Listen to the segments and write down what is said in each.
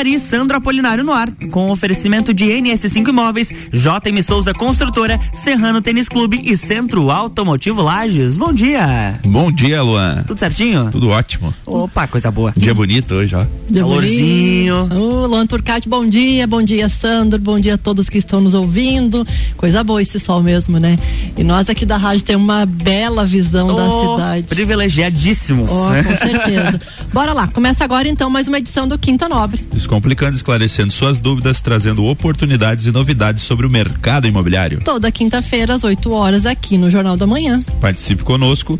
Mari e Sandro Apolinário no ar, com oferecimento de NS5 Imóveis, JM Souza Construtora, Serrano Tênis Clube e Centro Automotivo Lages. Bom dia. Bom dia, Luan. Tudo certinho? Tudo ótimo. Opa, coisa boa. Dia bonito hoje, ó. Dia Calorzinho. Ô, Luan Turcati, bom dia, bom dia, Sandro, bom dia a todos que estão nos ouvindo. Coisa boa esse sol mesmo, né? E nós aqui da rádio temos uma bela visão da Oh, cidade. Privilegiadíssimos. Ó, com certeza. Bora lá, começa agora então mais uma edição do Quinta Nobre. Descomplicando, esclarecendo suas dúvidas, trazendo oportunidades e novidades sobre o mercado imobiliário. Toda quinta-feira, às 8 horas, aqui no Jornal da Manhã. Participe conosco.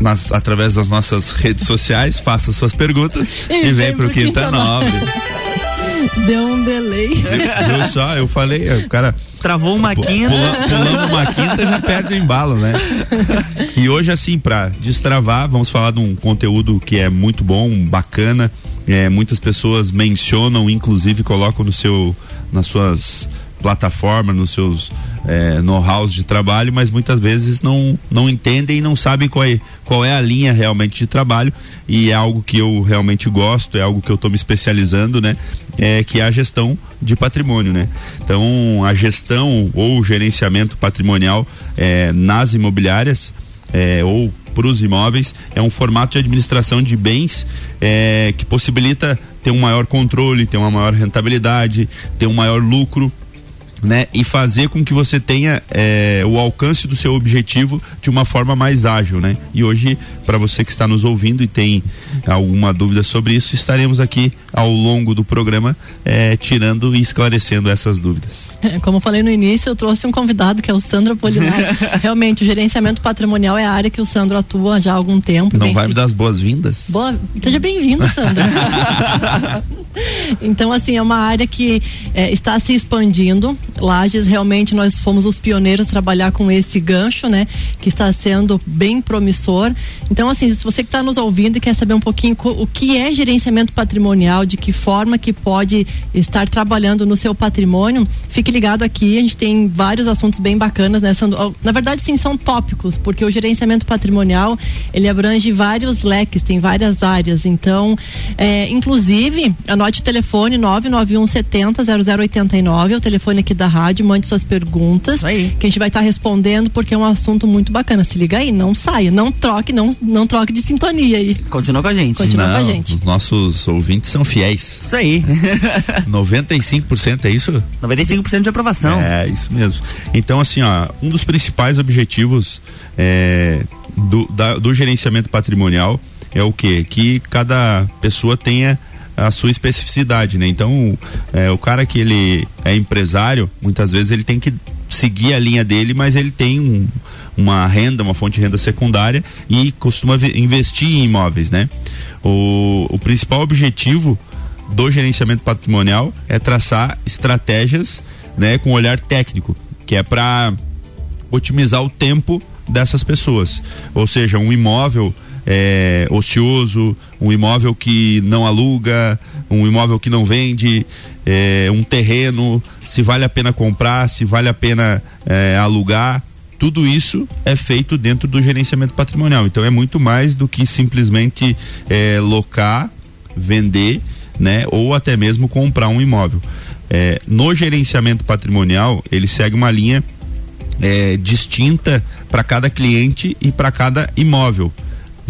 nas- através das nossas redes sociais, faça suas perguntas e, vem pro Quinta Nobre. Deu um delay. Viu só? Eu falei, o cara Travou uma quinta. pula- pulando uma quinta já perde o embalo, né? E hoje, assim, pra destravar, vamos falar de um conteúdo que é muito bom, bacana. É, muitas pessoas mencionam, inclusive colocam no seu, nas suas plataformas, nos seus é, know-hows de trabalho, mas muitas vezes não, não entendem e não sabem qual é, qual é a linha realmente de trabalho. E é algo que eu realmente gosto, é algo que eu estou me especializando, né? É, que é a gestão de patrimônio, né? Então, a gestão ou gerenciamento patrimonial é, nas imobiliárias é, ou para os imóveis. É um formato de administração de bens é, que possibilita ter um maior controle, ter uma maior rentabilidade, ter um maior lucro né, e fazer com que você tenha eh, o alcance do seu objetivo de uma forma mais ágil, né? E hoje, para você que está nos ouvindo e tem alguma dúvida sobre isso, estaremos aqui ao longo do programa eh, tirando e esclarecendo essas dúvidas. Como eu falei no início, eu trouxe um convidado que é o Sandro Apolinário. Realmente, o gerenciamento patrimonial é a área que o Sandro atua já há algum tempo. Não vai se- me dar as boas-vindas? Boa, seja bem-vindo, Sandra. então, assim, é uma área que eh, está se expandindo. Lages, realmente, nós fomos os pioneiros a trabalhar com esse gancho, né? Que está sendo bem promissor. Então, assim, se você que está nos ouvindo e quer saber um pouquinho o que é gerenciamento patrimonial, de que forma que pode estar trabalhando no seu patrimônio, fique ligado aqui. A gente tem vários assuntos bem bacanas, né? Sandro? Na verdade, sim, são tópicos, porque o gerenciamento patrimonial, ele abrange vários leques, tem várias áreas. Então, é, inclusive, anote o telefone 991 70 0089, é o telefone aqui da rádio, mande suas perguntas, Isso aí. que a gente vai estar respondendo, porque é um assunto muito bacana. Se liga aí, não saia, não troque, não, não troque de sintonia aí. Continua com a gente. Continua com a Não, gente. os nossos ouvintes são fiéis. Isso aí. 95% é isso? 95% de aprovação. É, isso mesmo. Então, assim, ó, um dos principais objetivos é, do, da- do gerenciamento patrimonial é o quê? Que cada pessoa tenha a sua especificidade, né? Então, é, o cara que ele é empresário, muitas vezes ele tem que seguir a linha dele, mas ele tem um- uma renda, uma fonte de renda secundária e costuma ve- investir em imóveis, né? O, o principal objetivo do gerenciamento patrimonial é traçar estratégias, né, com olhar técnico, que é para otimizar o tempo dessas pessoas. Ou seja, um imóvel é, ocioso, um imóvel que não aluga, um imóvel que não vende, é, um terreno, se vale a pena comprar, se vale a pena é, alugar. Tudo isso é feito dentro do gerenciamento patrimonial. Então é muito mais do que simplesmente é, locar, vender, né? Ou até mesmo comprar um imóvel. É, no gerenciamento patrimonial, ele segue uma linha é, distinta para cada cliente e para cada imóvel.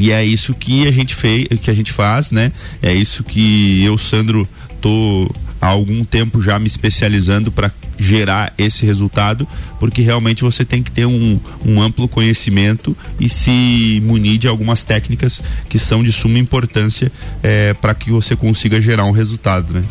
E é isso que a gente fez, que a gente faz, né? É isso que eu, Sandro, tô há algum tempo já me especializando para gerar esse resultado, porque realmente você tem que ter um, um amplo conhecimento e se munir de algumas técnicas que são de suma importância para que você consiga gerar um resultado, né?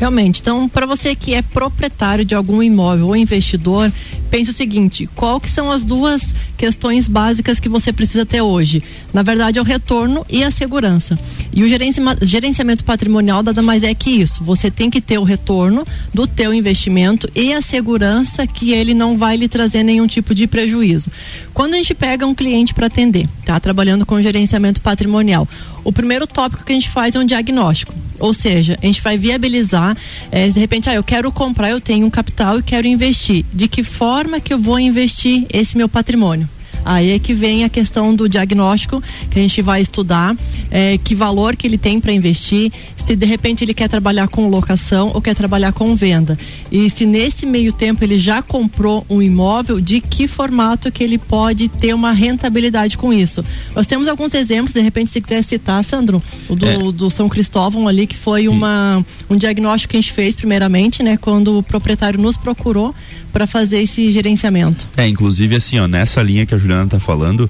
Realmente. Então, para você que é proprietário de algum imóvel ou investidor, pense o seguinte: qual que são as duas questões básicas que você precisa ter hoje? Na verdade, é o retorno e a segurança. E o gerenci- gerenciamento patrimonial nada mais é que isso. Você tem que ter o retorno do teu investimento e a segurança que ele não vai lhe trazer nenhum tipo de prejuízo. Quando a gente pega um cliente para atender, tá trabalhando com gerenciamento patrimonial, o primeiro tópico que a gente faz é um diagnóstico. Ou seja, a gente vai viabilizar, eh, de repente, ah, eu quero comprar, eu tenho um capital e quero investir. De que forma que eu vou investir esse meu patrimônio? Aí é que vem a questão do diagnóstico que a gente vai estudar é, que valor que ele tem para investir, se de repente ele quer trabalhar com locação ou quer trabalhar com venda. E se nesse meio tempo ele já comprou um imóvel, de que formato que ele pode ter uma rentabilidade com isso. Nós temos alguns exemplos, de repente, se quiser citar, Sandro, o do, é. do São Cristóvão ali, que foi uma, um diagnóstico que a gente fez primeiramente, né? Quando o proprietário nos procurou para fazer esse gerenciamento. É, inclusive assim, ó, nessa linha que a Juliana está falando,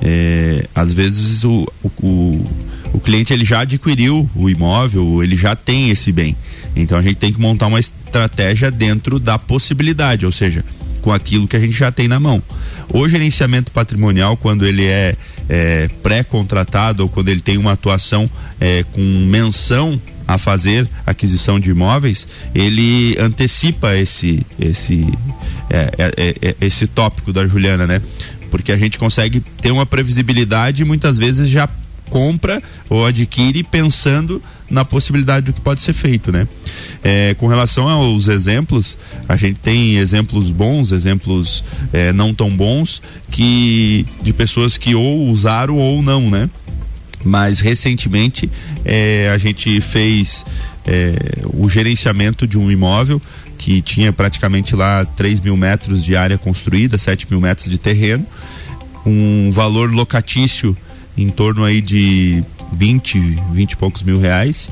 é, às vezes o, o, o, cliente ele já adquiriu o imóvel, ele já tem esse bem. Então a gente tem que montar uma estratégia dentro da possibilidade, ou seja, com aquilo que a gente já tem na mão. O gerenciamento patrimonial, quando ele é, é pré-contratado ou quando ele tem uma atuação é, com menção a fazer aquisição de imóveis, ele antecipa esse esse é, é, é, esse tópico da Juliana, né? Porque a gente consegue ter uma previsibilidade e muitas vezes já compra ou adquire pensando na possibilidade do que pode ser feito, né? É, com relação aos exemplos, a gente tem exemplos bons, exemplos é, não tão bons, que de pessoas que ou usaram ou não, né? Mas recentemente é, a gente fez é, o gerenciamento de um imóvel que tinha praticamente lá 3 mil metros de área construída, 7 mil metros de terreno, um valor locatício em torno aí de 20, 20 e poucos mil reais.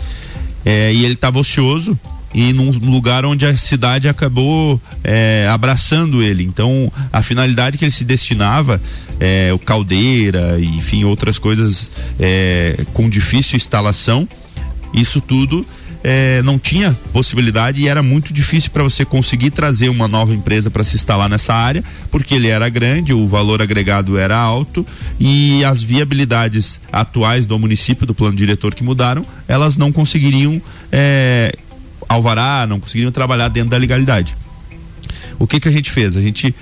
É, e ele estava ocioso e num lugar onde a cidade acabou é, abraçando ele. Então, a finalidade que ele se destinava, é, o caldeira, enfim, outras coisas é, com difícil instalação, isso tudo é, não tinha possibilidade e era muito difícil para você conseguir trazer uma nova empresa para se instalar nessa área, porque ele era grande, o valor agregado era alto e as viabilidades atuais do município, do plano diretor que mudaram, elas não conseguiriam é, alvará, não conseguiriam trabalhar dentro da legalidade. O que que a gente fez? A gente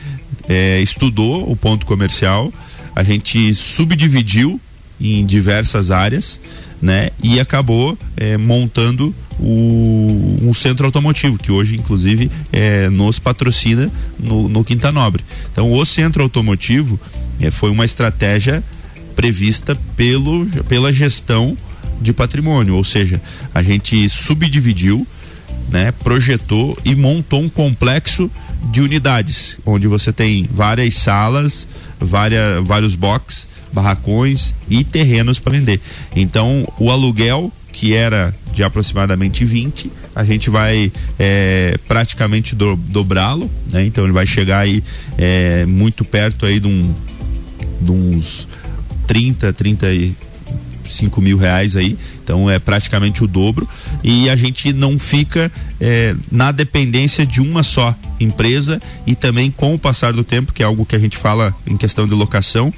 é, estudou o ponto comercial, a gente subdividiu em diversas áreas, né? E acabou é, montando o, um centro automotivo, que hoje, inclusive, é, nos patrocina no, no Quinta Nobre. Então, o centro automotivo é, foi uma estratégia prevista pelo, pela gestão de patrimônio, ou seja, a gente subdividiu, né, projetou e montou um complexo de unidades, onde você tem várias salas, várias, vários boxes, barracões e terrenos para vender. Então, o aluguel que era de aproximadamente 20, a gente vai é, praticamente do, dobrá-lo, né? Então ele vai chegar aí é, muito perto aí de, um, de uns 30, 35 mil reais aí, então é praticamente o dobro. E a gente não fica é, na dependência de uma só empresa e também com o passar do tempo, que é algo que a gente fala em questão de locação,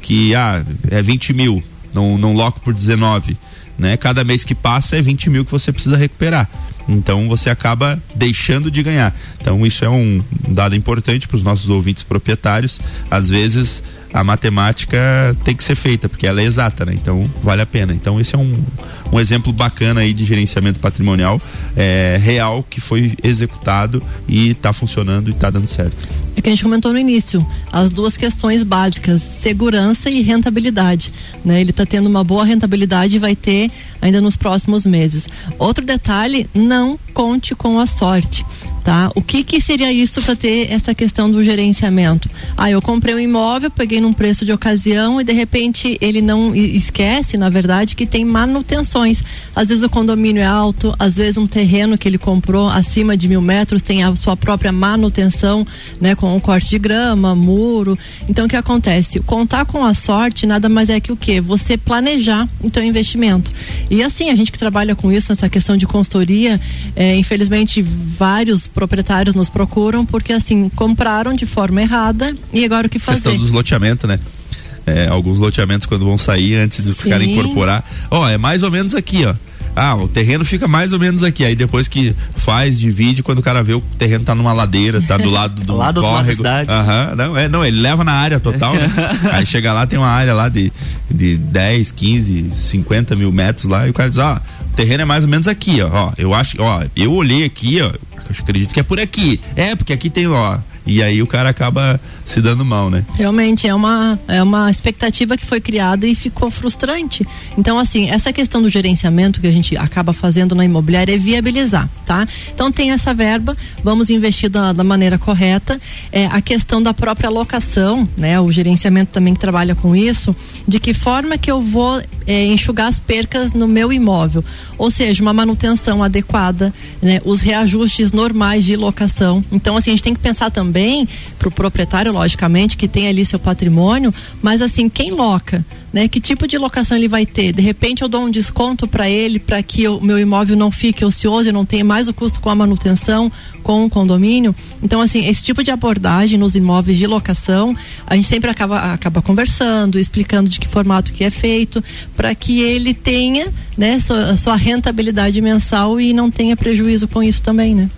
que ah, é 20 mil, não, não loco por 19 né? Cada mês que passa é 20 mil que você precisa recuperar. Então você acaba deixando de ganhar. Então isso é um dado importante para os nossos ouvintes proprietários. Às vezes a matemática tem que ser feita, porque ela é exata, né? Então vale a pena. Então esse é um, um exemplo bacana aí de gerenciamento patrimonial é, real que foi executado e está funcionando e está dando certo. É que a gente comentou no início, as duas questões básicas, segurança e rentabilidade. Né? Ele está tendo uma boa rentabilidade e vai ter ainda nos próximos meses. Outro detalhe, não conte com a sorte tá? O que que seria isso para ter essa questão do gerenciamento? Ah, eu comprei um imóvel, peguei num preço de ocasião e de repente ele não esquece, na verdade, que tem manutenções. Às vezes o condomínio é alto, às vezes um terreno que ele comprou acima de mil metros tem a sua própria manutenção, né? Com o corte de grama, muro. Então o que acontece? Contar com a sorte nada mais é que o que? Você planejar o teu investimento. E assim, a gente que trabalha com isso, nessa questão de consultoria, é, infelizmente vários proprietários nos procuram porque assim compraram de forma errada e agora o que fazer? Questão dos loteamentos, né? É, alguns loteamentos quando vão sair antes de ficar incorporar, ó, oh, é mais ou menos aqui, ó. Ah, o terreno fica mais ou menos aqui. Aí depois que faz, divide, quando o cara vê o terreno tá numa ladeira, tá do lado do lado córrego. Aham, uhum, não, é, não, ele leva na área total, né? Aí chega lá, tem uma área lá de, de 10, 15, 50 mil metros lá, e o cara diz, ó, o terreno é mais ou menos aqui, ó. ó eu acho, ó, eu olhei aqui, ó, acredito que é por aqui. É, porque aqui tem, ó, E aí o cara acaba se dando mal, né? Realmente é uma é uma expectativa que foi criada e ficou frustrante. Então assim, essa questão do gerenciamento que a gente acaba fazendo na imobiliária é viabilizar, tá? Então tem essa verba, vamos investir da, da maneira correta. É, a questão da própria alocação, né? O gerenciamento também que trabalha com isso, de que forma que eu vou é, enxugar as percas no meu imóvel, ou seja, uma manutenção adequada, né? Os reajustes normais de locação. Então assim a gente tem que pensar também para o proprietário, logicamente, que tem ali seu patrimônio, mas assim quem loca, né? Que tipo de locação ele vai ter? De repente eu dou um desconto para ele para que o meu imóvel não fique ocioso e não tenha mais o custo com a manutenção, com o condomínio. Então, assim, esse tipo de abordagem nos imóveis de locação, a gente sempre acaba, acaba conversando, explicando de que formato que é feito, para que ele tenha, né, sua, sua rentabilidade mensal e não tenha prejuízo com isso também, né?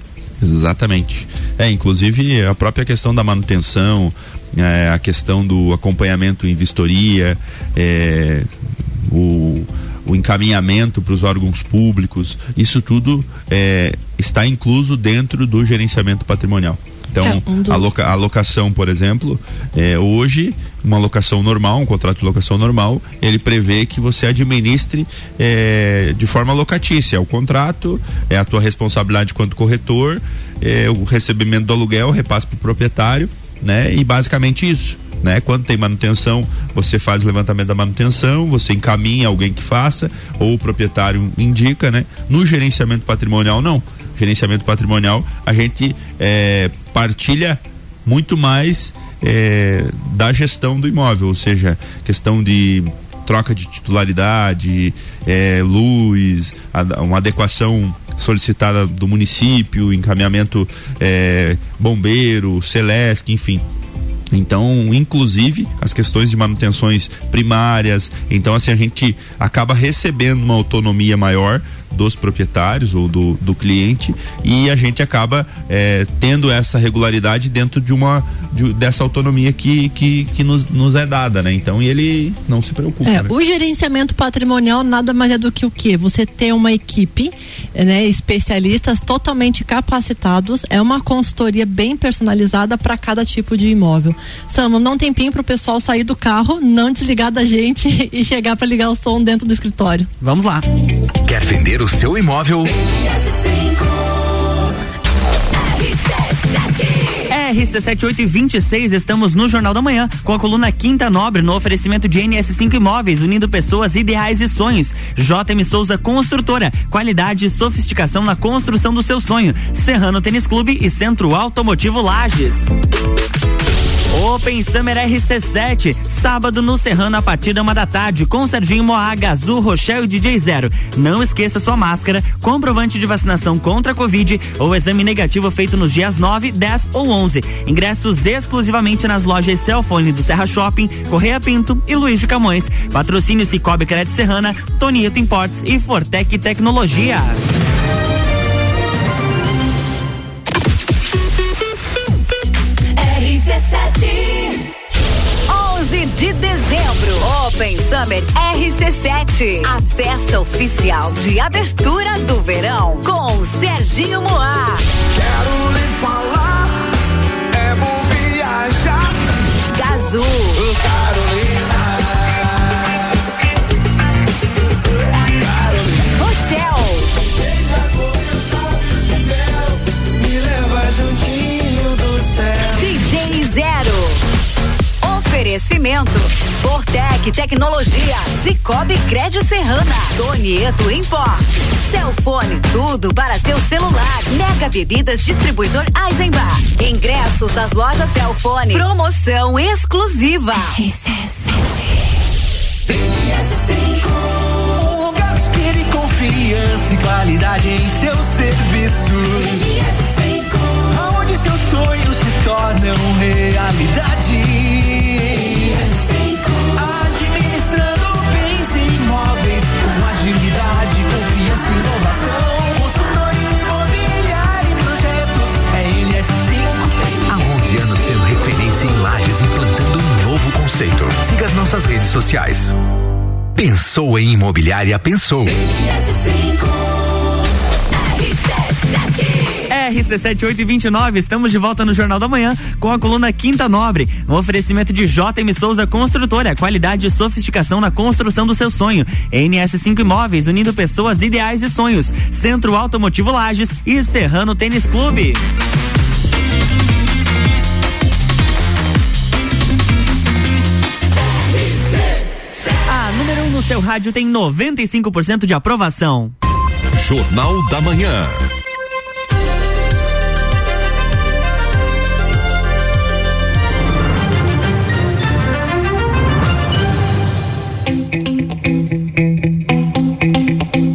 Exatamente. É, inclusive a própria questão da manutenção, é, a questão do acompanhamento em vistoria, é, o o encaminhamento para os órgãos públicos, isso tudo é, está incluso dentro do gerenciamento patrimonial. Então, é, um a, loca, a locação, por exemplo, é, hoje, uma locação normal, um contrato de locação normal, ele prevê que você administre é, de forma locatícia. O contrato é a tua responsabilidade quanto corretor, é, o recebimento do aluguel, repasse para o proprietário, né? E basicamente isso né? Quando tem manutenção, você faz o levantamento da manutenção, você encaminha alguém que faça, ou o proprietário indica, né? No gerenciamento patrimonial, não. Gerenciamento patrimonial, a gente é, partilha muito mais é, da gestão do imóvel, ou seja, questão de troca de titularidade, é, luz, uma adequação solicitada do município, encaminhamento é, bombeiro, Celesc, enfim. Então, inclusive, as questões de manutenções primárias. Então, assim, a gente acaba recebendo uma autonomia maior dos proprietários ou do, do cliente e a gente acaba é, tendo essa regularidade dentro de uma de, dessa autonomia que, que, que nos, nos é dada, né? Então ele não se preocupa. É, né? O gerenciamento patrimonial nada mais é do que o que? Você ter uma equipe, né, especialistas totalmente capacitados, é uma consultoria bem personalizada para cada tipo de imóvel. Samu, não tem tempinho para o pessoal sair do carro, não desligar da gente e chegar para ligar o som dentro do escritório. Vamos lá. Quer vender o seu imóvel? RC7826, estamos no Jornal da Manhã com a coluna Quinta Nobre no oferecimento de NS5 Imóveis, unindo pessoas, ideais e sonhos. JM Souza Construtora, qualidade e sofisticação na construção do seu sonho. Serrano Tênis Clube e Centro Automotivo Lages. Open Summer RC7, sábado no Serrano a partir da uma da tarde, com Serginho Moaga, Azul, Rochelle e DJ Zero. Não esqueça sua máscara, comprovante de vacinação contra a Covid ou exame negativo feito nos dias 9, 10 ou 11. Ingressos exclusivamente nas lojas Cellphone do Serra Shopping, Correia Pinto e Luiz de Camões. Patrocínio Cicobi Crédito Serrana, Tonieto Importes e Fortec Tecnologia. RC7. A festa oficial de abertura do verão com Serginho Moá. Quero lhe falar, é bom viajar. Gazul. Oferecimento. Fortec Tecnologia. Cicobi Crédito Serrana. Donieto Import. Celfone, tudo para seu celular. Mega Bebidas Distribuidor Eisenbar. Ingressos das lojas Celfone. Promoção exclusiva. Siga as nossas redes sociais. Pensou em imobiliária, pensou. RC7829, estamos de volta no Jornal da Manhã com a coluna Quinta Nobre. Um oferecimento de JM Souza Construtora, qualidade e sofisticação na construção do seu sonho. NS5 Imóveis, unindo pessoas, ideais e sonhos. Centro Automotivo Lages e Serrano Tênis Clube. Seu rádio tem 95% de aprovação. Jornal da Manhã.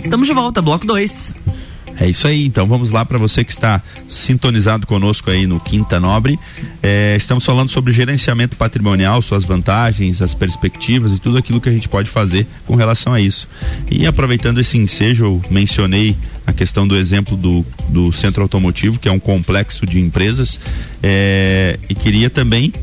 Estamos de volta, bloco 2. É isso aí, então vamos lá para você que está sintonizado conosco aí no Quinta Nobre. É, estamos falando sobre gerenciamento patrimonial, suas vantagens, as perspectivas e tudo aquilo que a gente pode fazer com relação a isso. E aproveitando esse ensejo, eu mencionei a questão do exemplo do, do centro automotivo, que é um complexo de empresas, é, e queria também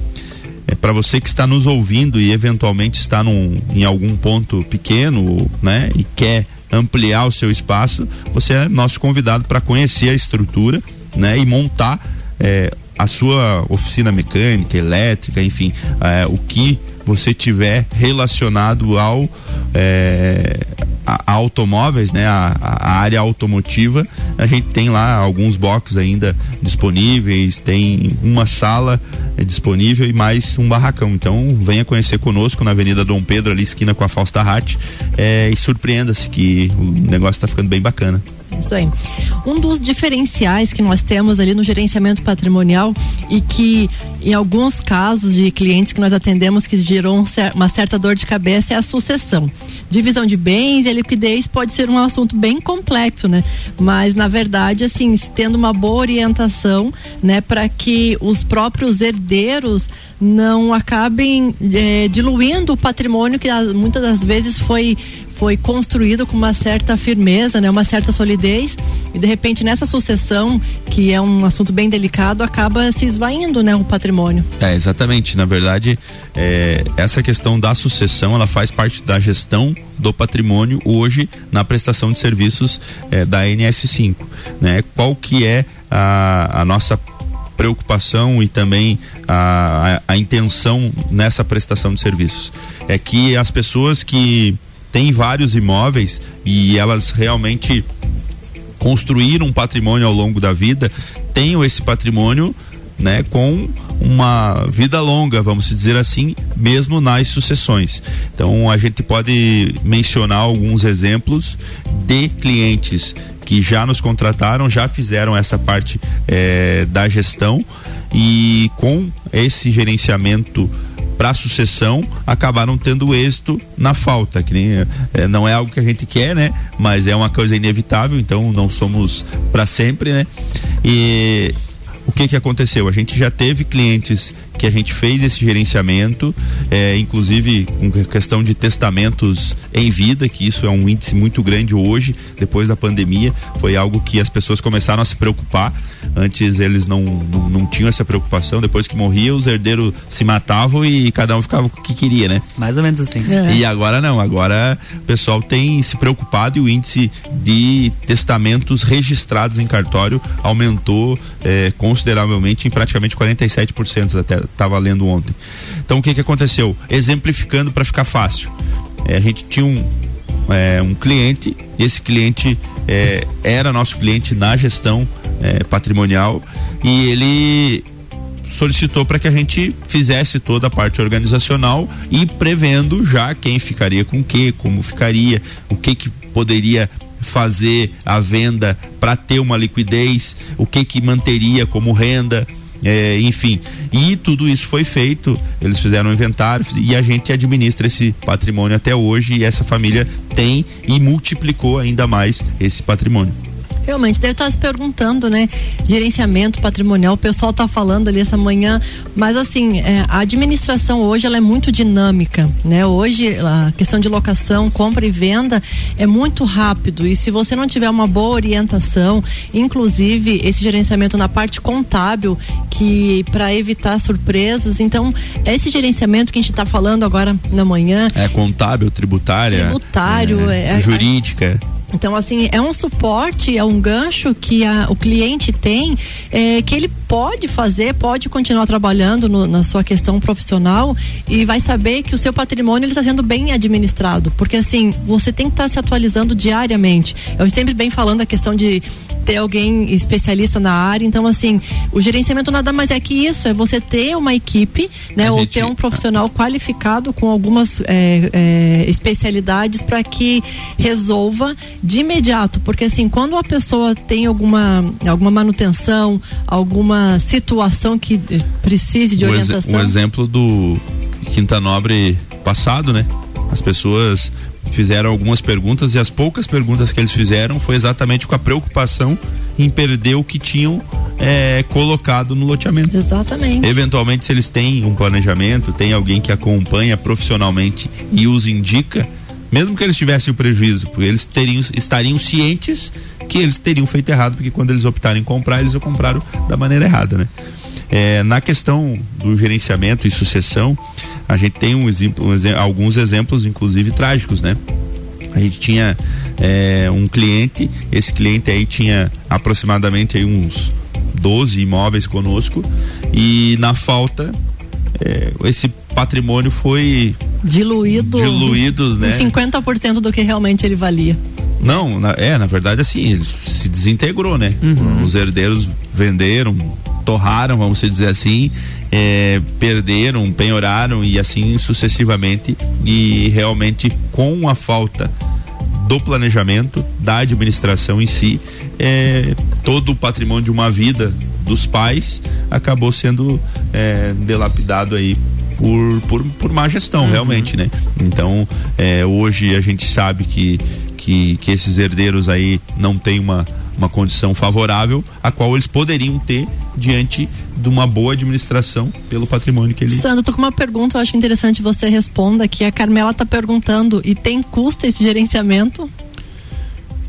é, para você que está nos ouvindo e eventualmente está num, em algum ponto pequeno, né, e quer ampliar o seu espaço, você é nosso convidado para conhecer a estrutura, né, e montar é, a sua oficina mecânica, elétrica, enfim, é, o que você tiver relacionado ao é, a, automóveis, né, a, a, área automotiva, a gente tem lá alguns boxes ainda disponíveis, tem uma sala é, disponível e mais um barracão. Então venha conhecer conosco na Avenida Dom Pedro, ali esquina com a Fausta Hatt, é, e surpreenda-se que o negócio está ficando bem bacana. Isso aí. Um dos diferenciais que nós temos ali no gerenciamento patrimonial e que em alguns casos de clientes que nós atendemos que gerou um, uma certa dor de cabeça é a sucessão. Divisão de bens e a liquidez pode ser um assunto bem complexo, né? Mas na verdade, assim, tendo uma boa orientação, né, para que os próprios herdeiros não acabem eh, diluindo o patrimônio que muitas das vezes foi foi construído com uma certa firmeza, né, uma certa solidez e de repente nessa sucessão, que é um assunto bem delicado, acaba se esvaindo, né, o patrimônio. É, exatamente. Na verdade, é, essa questão da sucessão, ela faz parte da gestão do patrimônio hoje na prestação de serviços é, da NS5, né? Qual que é a, a nossa preocupação e também a, a, a, intenção nessa prestação de serviços. É que as pessoas que tem vários imóveis e elas realmente construíram um patrimônio ao longo da vida, tenham esse patrimônio né, com uma vida longa, vamos dizer assim, mesmo nas sucessões. Então a gente pode mencionar alguns exemplos de clientes que já nos contrataram, já fizeram essa parte eh, da gestão e com esse gerenciamento para sucessão acabaram tendo êxito na falta, que nem, é, não é algo que a gente quer, né? Mas é uma coisa inevitável, então não somos para sempre, né? E o que que aconteceu? A gente já teve clientes que a gente fez esse gerenciamento, é, inclusive com questão de testamentos em vida, que isso é um índice muito grande hoje, depois da pandemia, foi algo que as pessoas começaram a se preocupar. Antes eles não, não, não tinham essa preocupação, depois que morria, os herdeiros se matavam e cada um ficava com o que queria, né? Mais ou menos assim. É. E agora não, agora o pessoal tem se preocupado e o índice de testamentos registrados em cartório aumentou é, consideravelmente em praticamente 47% até estava lendo ontem. Então o que que aconteceu? Exemplificando para ficar fácil. É, a gente tinha um, é, um cliente, esse cliente é, era nosso cliente na gestão é, patrimonial e ele solicitou para que a gente fizesse toda a parte organizacional e prevendo já quem ficaria com o que, como ficaria, o que que poderia fazer a venda para ter uma liquidez, o que que manteria como renda, é, enfim. E tudo isso foi feito, eles fizeram um inventário e a gente administra esse patrimônio até hoje e essa família tem e multiplicou ainda mais esse patrimônio. Realmente, deve estar se perguntando, né? Gerenciamento patrimonial, o pessoal está falando ali essa manhã, mas assim, é, a administração hoje ela é muito dinâmica, né? Hoje a questão de locação, compra e venda é muito rápido. E se você não tiver uma boa orientação, inclusive esse gerenciamento na parte contábil, que para evitar surpresas, então esse gerenciamento que a gente está falando agora na manhã. É contábil, tributária, tributário, é, é, jurídica Então, assim, é um suporte, é um gancho que a, o cliente tem, é, que ele pode fazer, pode continuar trabalhando no, na sua questão profissional e vai saber que o seu patrimônio está sendo bem administrado. Porque, assim, você tem que estar tá se atualizando diariamente. Eu sempre bem falando a questão de ter alguém especialista na área. Então, assim, o gerenciamento nada mais é que isso, é você ter uma equipe, né? A ou gente... ter um profissional qualificado com algumas é, é, especialidades para que resolva de imediato. Porque assim, quando a pessoa tem alguma, alguma manutenção, alguma situação que precise de orientação. Um exemplo do Quinta Nobre passado, né? As pessoas fizeram algumas perguntas e as poucas perguntas que eles fizeram foi exatamente com a preocupação em perder o que tinham é, colocado no loteamento. Exatamente. Eventualmente, se eles têm um planejamento, tem alguém que acompanha profissionalmente e os indica, mesmo que eles tivessem o prejuízo, porque eles teriam, estariam cientes que eles teriam feito errado, porque quando eles optarem em comprar, eles o compraram da maneira errada, né? É, na questão do gerenciamento e sucessão, a gente tem um exemplo, um, alguns exemplos, inclusive trágicos, né? A gente tinha é, um cliente, esse cliente aí tinha aproximadamente aí uns 12 imóveis conosco e na falta é, esse patrimônio foi diluído, diluído né? 50% do que realmente ele valia. Não, na, é, na verdade assim, ele se desintegrou, né? Uhum. Os herdeiros venderam, torraram, vamos dizer assim, é, perderam, penhoraram e assim sucessivamente e realmente com a falta do planejamento, da administração em si, é, todo o patrimônio de uma vida dos pais acabou sendo é, delapidado aí por, por, por má gestão, uhum. realmente, né? Então, é, hoje a gente sabe que, que, que esses herdeiros aí não têm uma uma condição favorável a qual eles poderiam ter diante de uma boa administração pelo patrimônio que ele. Sandro, tô com uma pergunta, eu acho interessante você responda que a Carmela está perguntando e tem custo esse gerenciamento?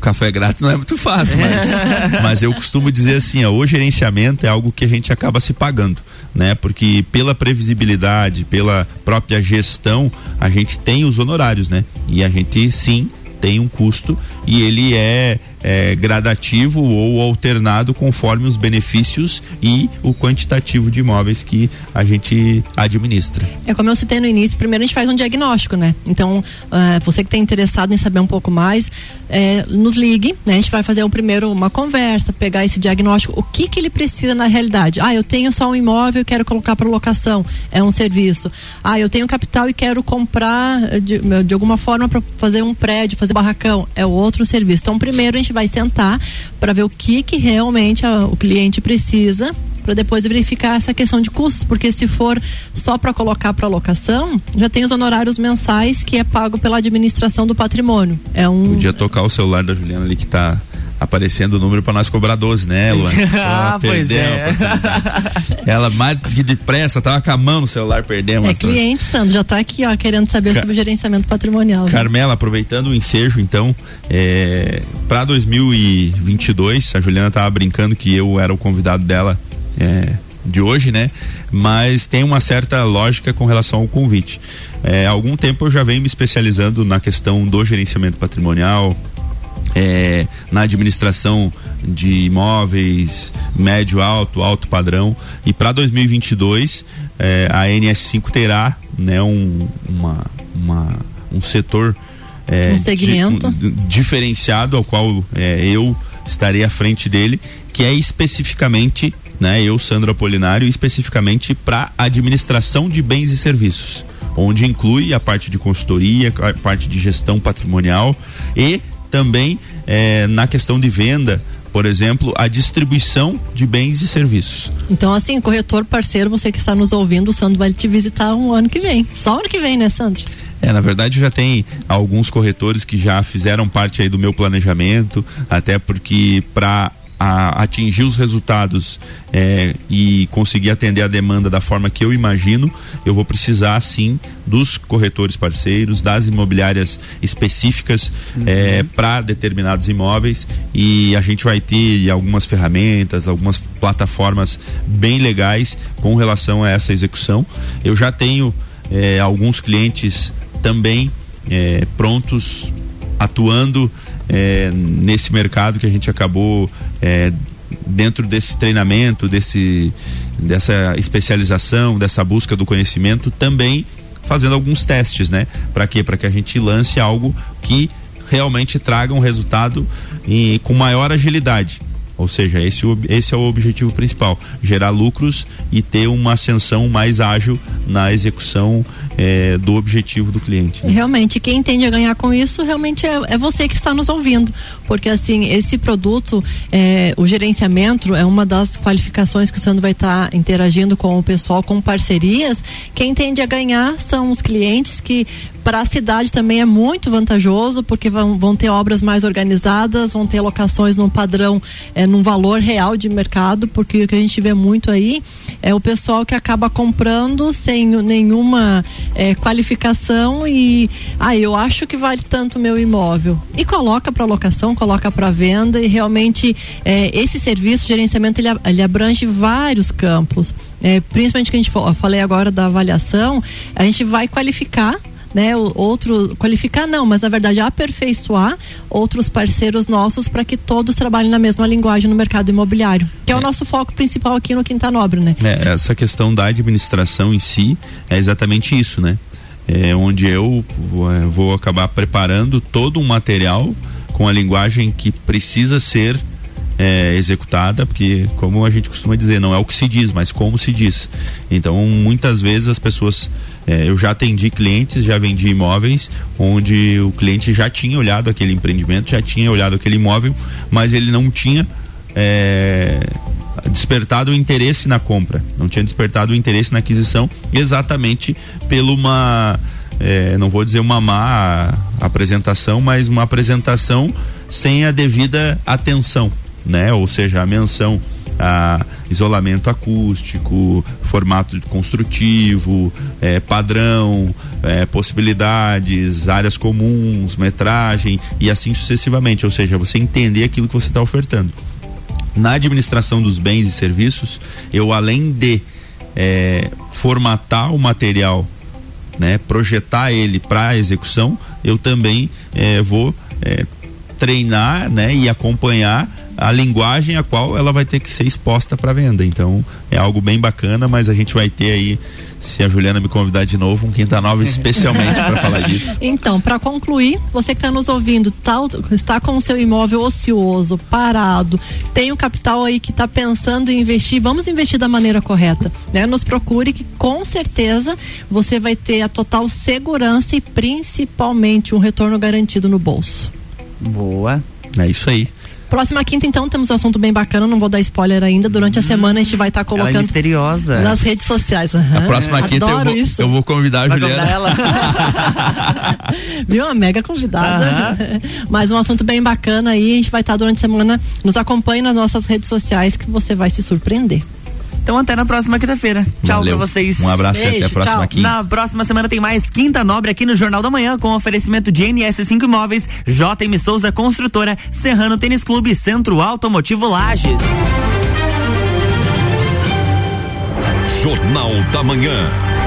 Café grátis não é muito fácil, mas, mas eu costumo dizer assim, ó, o gerenciamento é algo que a gente acaba se pagando, né? Porque pela previsibilidade, pela própria gestão, a gente tem os honorários, né? E a gente sim tem um custo e ele é, é, gradativo ou alternado conforme os benefícios e o quantitativo de imóveis que a gente administra. É como eu citei no início, primeiro a gente faz um diagnóstico, né? Então, uh, você que está interessado em saber um pouco mais, é, nos ligue, né? A gente vai fazer um primeiro uma conversa, pegar esse diagnóstico, o que que ele precisa na realidade. Ah, eu tenho só um imóvel e quero colocar para locação, é um serviço. Ah, eu tenho capital e quero comprar eh, de, de alguma forma para fazer um prédio, fazer barracão, é outro serviço. Então, primeiro a gente vai sentar para ver o que que realmente a, o cliente precisa para depois verificar essa questão de custos, porque se for só para colocar para locação, já tem os honorários mensais que é pago pela administração do patrimônio. É um Podia tocar o celular da Juliana ali que está aparecendo o número para nós cobrar 12, né, Luan? ah, pois é. Ela mais que depressa tava com a mão no celular, perdemos. É cliente, Sandro, já está aqui, ó, querendo saber Ca... sobre o gerenciamento patrimonial. Né? Carmela, aproveitando o ensejo, então, é, para 2022, a Juliana tava brincando que eu era o convidado dela é, de hoje, né? Mas tem uma certa lógica com relação ao convite. É, há algum tempo eu já venho me especializando na questão do gerenciamento patrimonial, é, na administração de imóveis médio, alto, alto padrão. E para 2022 é, a NS5 terá né, um, uma, uma, um setor é, um segmento di, um, diferenciado ao qual é, eu estarei à frente dele, que é especificamente né? Eu, Sandro Apolinário, especificamente para administração de bens e serviços, onde inclui a parte de consultoria, a parte de gestão patrimonial e também eh, na questão de venda, por exemplo, a distribuição de bens e serviços. Então, assim, corretor parceiro, você que está nos ouvindo, o Sandro vai te visitar um ano que vem. Só ano que vem, né, Sandro? É, na verdade já tem alguns corretores que já fizeram parte aí do meu planejamento, até porque para a atingir os resultados é, e conseguir atender a demanda da forma que eu imagino, eu vou precisar sim dos corretores parceiros, das imobiliárias específicas uhum. é, para determinados imóveis e a gente vai ter algumas ferramentas, algumas plataformas bem legais com relação a essa execução. Eu já tenho é, alguns clientes também é, prontos atuando é, nesse mercado que a gente acabou é, dentro desse treinamento, desse, dessa especialização, dessa busca do conhecimento, também fazendo alguns testes, né? Para quê? Para que a gente lance algo que realmente traga um resultado e, com maior agilidade. Ou seja, esse, esse é o objetivo principal: gerar lucros e ter uma ascensão mais ágil na execução é, do objetivo do cliente. Né? Realmente, quem tende a ganhar com isso realmente é, é, você que está nos ouvindo, porque assim esse produto, é, o gerenciamento é uma das qualificações que o Sandro vai estar tá interagindo com o pessoal, com parcerias. Quem tende a ganhar são os clientes que para a cidade também é muito vantajoso, porque vão, vão ter obras mais organizadas, vão ter locações num padrão, é, num valor real de mercado, porque o que a gente vê muito aí é o pessoal que acaba comprando sem nenhuma é, qualificação e ah, eu acho que vale tanto meu imóvel. E coloca para locação, coloca para venda e realmente é, esse serviço, gerenciamento, ele, ele abrange vários campos. É, principalmente que a gente falei agora da avaliação, a gente vai qualificar né, outro qualificar não, mas na verdade aperfeiçoar outros parceiros nossos para que todos trabalhem na mesma linguagem no mercado imobiliário, que é, é, o nosso foco principal aqui no Quinta Nobre, né? É, essa questão da administração em si é exatamente isso, né? É onde eu é, vou acabar preparando todo um material com a linguagem que precisa ser é, executada, porque como a gente costuma dizer, não é o que se diz, mas como se diz. Então, muitas vezes as pessoas é, eu já atendi clientes, já vendi imóveis onde o cliente já tinha olhado aquele empreendimento, já tinha olhado aquele imóvel, mas ele não tinha é, despertado o interesse na compra, não tinha despertado o interesse na aquisição, exatamente pela uma, é, não vou dizer uma má apresentação, mas uma apresentação sem a devida atenção, né? Ou seja, a menção a isolamento acústico, formato construtivo, é, padrão, é, possibilidades, áreas comuns, metragem e assim sucessivamente. Ou seja, você entender aquilo que você está ofertando. Na administração dos bens e serviços, eu além de é, formatar o material, né, projetar ele para execução, eu também é, vou é, treinar né, e acompanhar a linguagem a qual ela vai ter que ser exposta para venda. Então é algo bem bacana, mas a gente vai ter aí se a Juliana me convidar de novo, um Quinta Nova especialmente para falar disso. Então, para concluir, você que está nos ouvindo, tá, está com o seu imóvel ocioso, parado, tem um capital aí que está pensando em investir, vamos investir da maneira correta. Né? Nos procure que com certeza você vai ter a total segurança e principalmente um retorno garantido no bolso. Boa. É isso aí. Próxima quinta, então, temos um assunto bem bacana, não vou dar spoiler ainda. Durante hum, a semana a gente vai estar tá colocando. Ela é misteriosa. Nas redes sociais. Uhum. A próxima quinta eu vou, isso. eu vou convidar a vai Juliana. Ela. Viu? Uma mega convidada. Uhum. Mas um assunto bem bacana aí. A gente vai estar tá durante a semana. Nos acompanhe nas nossas redes sociais que você vai se surpreender. Então até na próxima quinta-feira. Tchau Valeu. pra vocês. Um abraço Beijo, e até a próxima quinta. Na próxima semana tem mais Quinta Nobre aqui no Jornal da Manhã com oferecimento de NS5 Imóveis, JM Souza Construtora, Serrano Tênis Clube, Centro Automotivo Lages. Jornal da Manhã.